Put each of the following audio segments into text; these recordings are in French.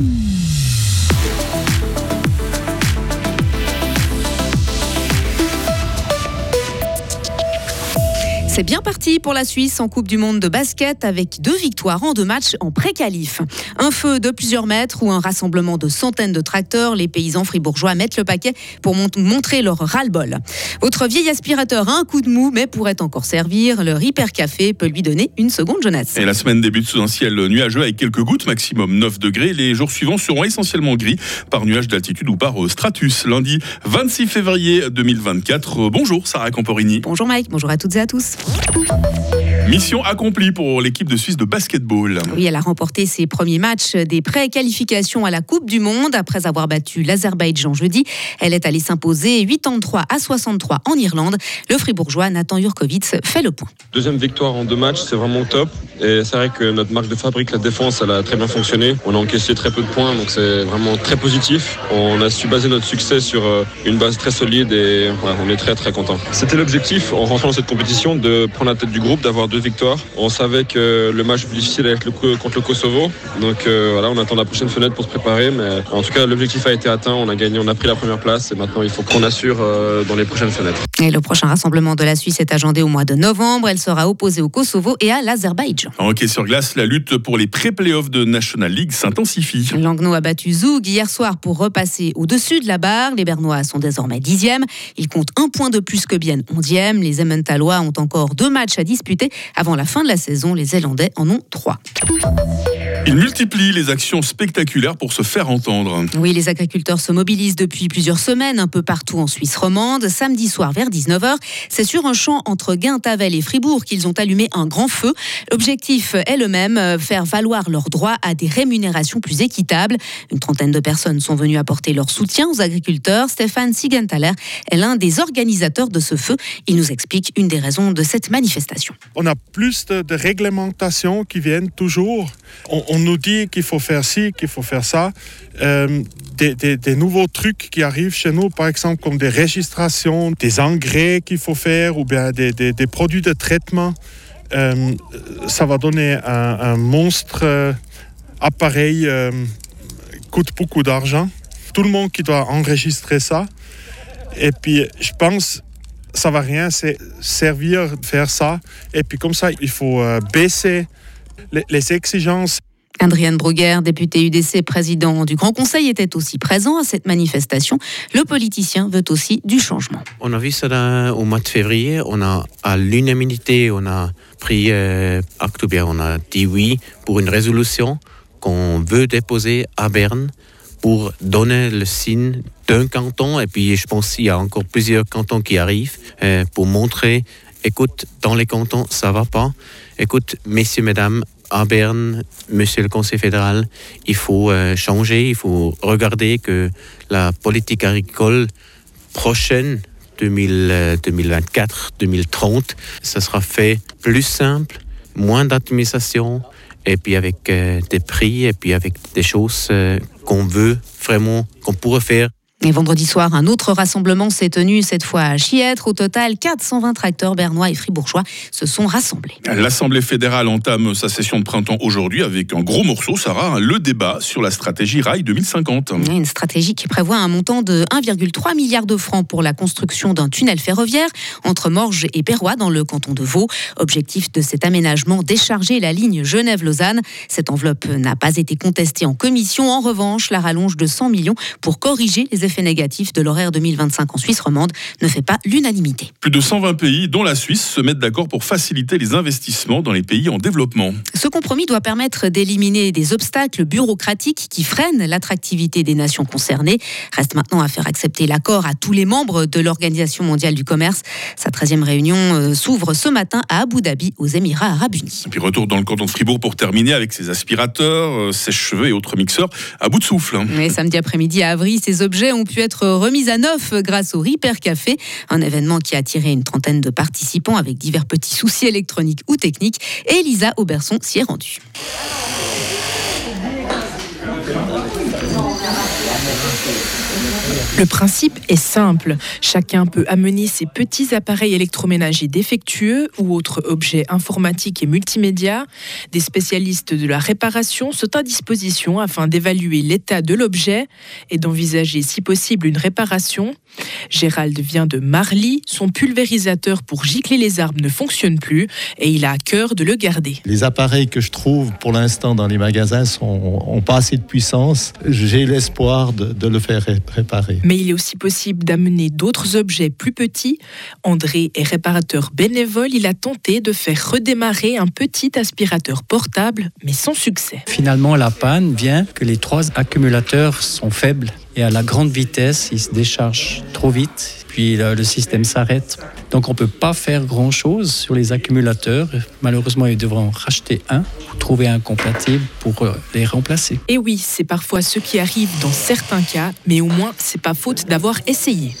Mm-hmm. C'est bien parti pour la Suisse en Coupe du Monde de basket avec deux victoires en deux matchs en pré-qualif. Un feu de plusieurs mètres ou un rassemblement de centaines de tracteurs, les paysans fribourgeois mettent le paquet pour montrer leur ras-le-bol. Votre vieil aspirateur a un coup de mou mais pourrait encore servir. Le Hyper Café peut lui donner une seconde jeunesse. Et la semaine débute sous un ciel nuageux avec quelques gouttes, maximum 9 degrés. Les jours suivants seront essentiellement gris par nuage d'altitude ou par stratus. Lundi 26 février 2024. Bonjour Sarah Camporini. Bonjour Mike, bonjour à toutes et à tous. Thank you. Mission accomplie pour l'équipe de Suisse de basketball. Oui, elle a remporté ses premiers matchs des pré-qualifications à la Coupe du Monde après avoir battu l'Azerbaïdjan jeudi. Elle est allée s'imposer 83 à 63 en Irlande. Le fribourgeois Nathan Jurkovic fait le point. Deuxième victoire en deux matchs, c'est vraiment top. Et c'est vrai que notre marque de fabrique, la défense, elle a très bien fonctionné. On a encaissé très peu de points, donc c'est vraiment très positif. On a su baser notre succès sur euh, une base très solide et on est très très content. C'était l'objectif en rentrant dans cette compétition de prendre la tête du groupe, d'avoir deux victoire. On savait que le match plus difficile allait être le, contre le Kosovo. Donc euh, voilà, on attend la prochaine fenêtre pour se préparer. Mais en tout cas, l'objectif a été atteint. On a gagné, on a pris la première place. Et maintenant, il faut qu'on assure euh, dans les prochaines fenêtres. Et le prochain rassemblement de la Suisse est agendé au mois de novembre. Elle sera opposée au Kosovo et à l'Azerbaïdjan. En hockey sur glace, la lutte pour les pré-playoffs de National League s'intensifie. Langnau a battu Zoug hier soir pour repasser au-dessus de la barre. Les Bernois sont désormais dixièmes. Ils comptent un point de plus que Bienne onzième. Les Emmentalois ont encore deux matchs à disputer avant la fin de la saison. Les Zélandais en ont trois. Ils multiplient les actions spectaculaires pour se faire entendre. Oui, les agriculteurs se mobilisent depuis plusieurs semaines un peu partout en Suisse romande. Samedi soir vers 19h, c'est sur un champ entre Guintavel et Fribourg qu'ils ont allumé un grand feu. L'objectif est le même, euh, faire valoir leurs droits à des rémunérations plus équitables. Une trentaine de personnes sont venues apporter leur soutien aux agriculteurs. Stéphane Sigenthaler est l'un des organisateurs de ce feu. Il nous explique une des raisons de cette manifestation. On a plus de, réglementations qui viennent toujours. On, nous dit qu'il faut faire ci, qu'il faut faire ça. Euh, des, nouveaux trucs qui arrivent chez nous, par exemple comme des registrations, des engrais qu'il faut faire ou bien des, produits de traitement. Euh, ça va donner un, monstre euh, appareil coûte beaucoup d'argent. Tout le monde qui doit enregistrer ça. Et puis, je pense ça va rien, c'est servir, faire ça. Et puis comme ça, il faut baisser les exigences Adrienne Bruguer, député UDC, président du Grand Conseil, était aussi présent à cette manifestation. Le politicien veut aussi du changement. On a vu ça au mois de février. On a à l'unanimité, on a pris euh, bien, on a dit oui pour une résolution qu'on veut déposer à Berne pour donner le signe d'un canton. Et puis je pense qu'il y a encore plusieurs cantons qui arrivent euh, pour montrer, écoute, dans les cantons, ça va pas. Écoute, messieurs, mesdames, à Berne, monsieur le Conseil fédéral, il faut euh, changer, il faut regarder que la politique agricole prochaine, 2024-2030, ça sera fait plus simple, moins d'administration, et puis avec euh, des prix, et puis avec des choses euh, qu'on veut vraiment, qu'on pourrait faire et vendredi soir, un autre rassemblement s'est tenu, cette fois à Chiètre. Au total, 420 tracteurs bernois et fribourgeois se sont rassemblés. L'Assemblée fédérale entame sa session de printemps aujourd'hui avec un gros morceau, Sarah, le débat sur la stratégie Rail 2050. Une stratégie qui prévoit un montant de 1,3 milliard de francs pour la construction d'un tunnel ferroviaire entre Morges et Perrois dans le canton de Vaud. Objectif de cet aménagement, décharger la ligne Genève-Lausanne. Cette enveloppe n'a pas été contestée en commission. En revanche, la rallonge de 100 millions pour corriger les effets effet négatif de l'horaire 2025 en Suisse romande ne fait pas l'unanimité. Plus de 120 pays, dont la Suisse, se mettent d'accord pour faciliter les investissements dans les pays en développement. Ce compromis doit permettre d'éliminer des obstacles bureaucratiques qui freinent l'attractivité des nations concernées. Reste maintenant à faire accepter l'accord à tous les membres de l'Organisation mondiale du commerce. Sa 13e réunion euh, s'ouvre ce matin à Abu Dhabi, aux Émirats arabes unis. Et puis retour dans le canton de Fribourg pour terminer avec ses aspirateurs, euh, sèche-cheveux et autres mixeurs à bout de souffle. Oui, samedi après-midi à Avry, ces objets ont ont pu être remises à neuf grâce au Ripper Café, un événement qui a attiré une trentaine de participants avec divers petits soucis électroniques ou techniques. Et Elisa Auberson s'y est rendue. Le principe est simple. Chacun peut amener ses petits appareils électroménagers défectueux ou autres objets informatiques et multimédia. Des spécialistes de la réparation sont à disposition afin d'évaluer l'état de l'objet et d'envisager si possible une réparation. Gérald vient de Marly. Son pulvérisateur pour gicler les arbres ne fonctionne plus et il a à cœur de le garder. Les appareils que je trouve pour l'instant dans les magasins n'ont pas assez de puissance. J'ai l'espoir de, de, le faire réparer. Mais il est aussi possible d'amener d'autres objets plus petits. André est réparateur bénévole. Il a tenté de faire redémarrer un petit aspirateur portable, mais sans succès. Finalement, la panne vient que les trois accumulateurs sont faibles et à la grande vitesse, ils se déchargent trop vite, puis le système s'arrête. Donc on ne peut pas faire grand-chose sur les accumulateurs. Malheureusement, ils devront racheter un trouver un compatible pour euh, les remplacer. Et oui, c'est parfois ce qui arrive dans certains cas, mais au moins, c'est pas faute d'avoir essayé.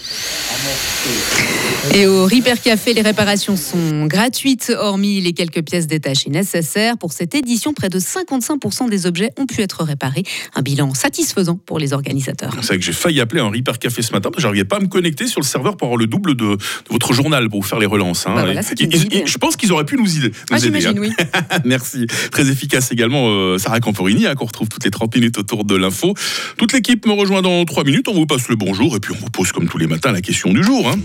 Et au Repair Café, les réparations sont gratuites, hormis les quelques pièces détachées nécessaires. Pour cette édition, près de 55% des objets ont pu être réparés. Un bilan satisfaisant pour les organisateurs. C'est vrai que j'ai failli appeler un Repair Café ce matin, mais j'arrivais pas à me connecter sur le serveur pour avoir le double de, de votre journal pour vous faire les relances. Hein. Bah voilà, Et- et- et- idée. je pense qu'ils auraient pu nous, aider. Ah, nous aider, j'imagine, hein. oui. Merci. Très efficace également, euh, Sarah Camporini, hein, qu'on retrouve toutes les 30 minutes autour de l'info. Toute l'équipe me rejoint dans 3 minutes. On vous passe le bonjour et puis on vous pose comme tous les matins la question du jour. hein.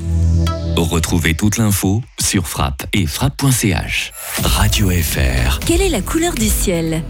Retrouvez toute l'info sur frappe et frappe.ch. Radio FR. Quelle est la couleur du ciel?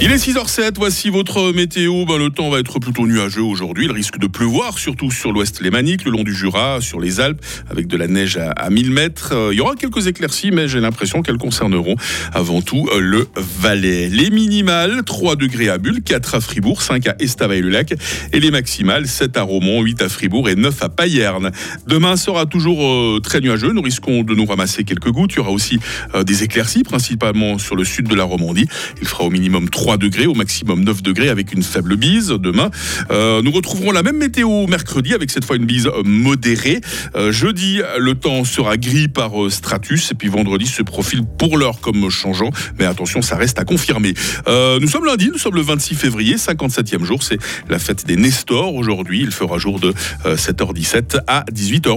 Il est 6h07, voici votre météo. Ben, le temps va être plutôt nuageux aujourd'hui. Il risque de pleuvoir, surtout sur l'ouest lémanique, le long du Jura, sur les Alpes, avec de la neige à, à 1000 mètres. Euh, Il y aura quelques éclaircies, mais j'ai l'impression qu'elles concerneront avant tout euh, le Valais. Les minimales, 3 degrés à Bulle, 4 à Fribourg, 5 à Estavayer-le-Lac. Et les maximales, 7 à Romont, 8 à Fribourg et 9 à Payerne. Demain sera toujours euh, très nuageux. Nous risquons de nous ramasser quelques gouttes. Il y aura aussi des éclaircies, principalement sur le sud de la Romandie. Il fera au minimum 3 degrés, au maximum 9 degrés avec une faible bise demain. Euh, nous retrouverons la même météo mercredi avec cette fois une bise modérée. Euh, jeudi, le temps sera gris par euh, stratus et puis vendredi se profile pour l'heure comme changeant. Mais attention, ça reste à confirmer. Nous sommes lundi, nous sommes le 26 février, 57e jour. C'est la fête des Nestors aujourd'hui. Il fera jour de euh, 7h17 à 18h.